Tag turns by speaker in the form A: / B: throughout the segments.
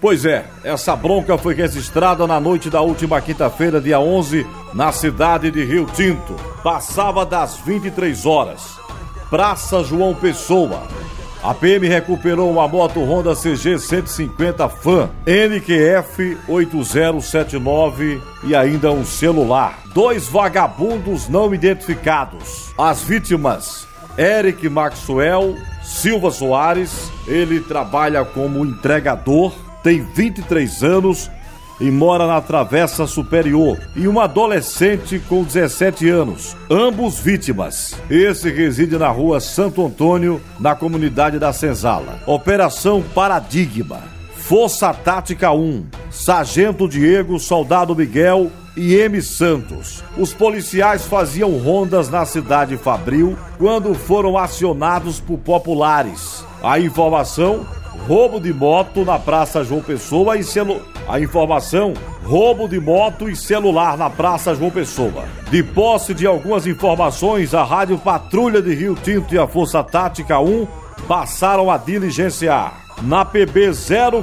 A: Pois é, essa bronca foi registrada na noite da última quinta-feira, dia 11, na cidade de Rio Tinto. Passava das 23 horas. Praça João Pessoa. A PM recuperou uma moto Honda CG 150 Fan NQF 8079 e ainda um celular. Dois vagabundos não identificados. As vítimas: Eric Maxwell Silva Soares, ele trabalha como entregador tem 23 anos e mora na Travessa Superior, e um adolescente com 17 anos, ambos vítimas. Esse reside na rua Santo Antônio, na comunidade da Senzala. Operação Paradigma. Força Tática 1, Sargento Diego, Soldado Miguel e M. Santos. Os policiais faziam rondas na cidade Fabril quando foram acionados por populares. A informação roubo de moto na Praça João Pessoa e celu... A informação: roubo de moto e celular na Praça João Pessoa. De posse de algumas informações, a Rádio Patrulha de Rio Tinto e a Força Tática 1 passaram a diligenciar. Na PB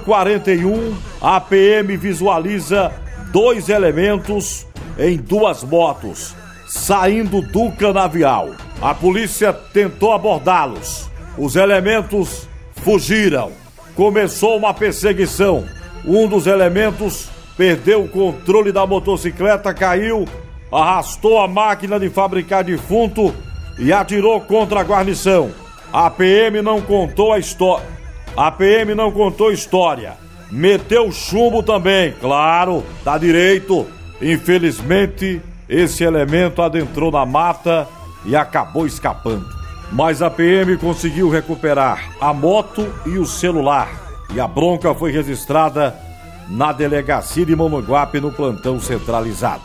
A: 041, a PM visualiza dois elementos em duas motos saindo do canavial. A polícia tentou abordá-los. Os elementos fugiram começou uma perseguição. Um dos elementos perdeu o controle da motocicleta, caiu, arrastou a máquina de fabricar defunto e atirou contra a guarnição. A PM não contou a história. A PM não contou história. Meteu chumbo também, claro, tá direito. Infelizmente, esse elemento adentrou na mata e acabou escapando. Mas a PM conseguiu recuperar a moto e o celular. E a bronca foi registrada na delegacia de Mamanguape no plantão centralizado.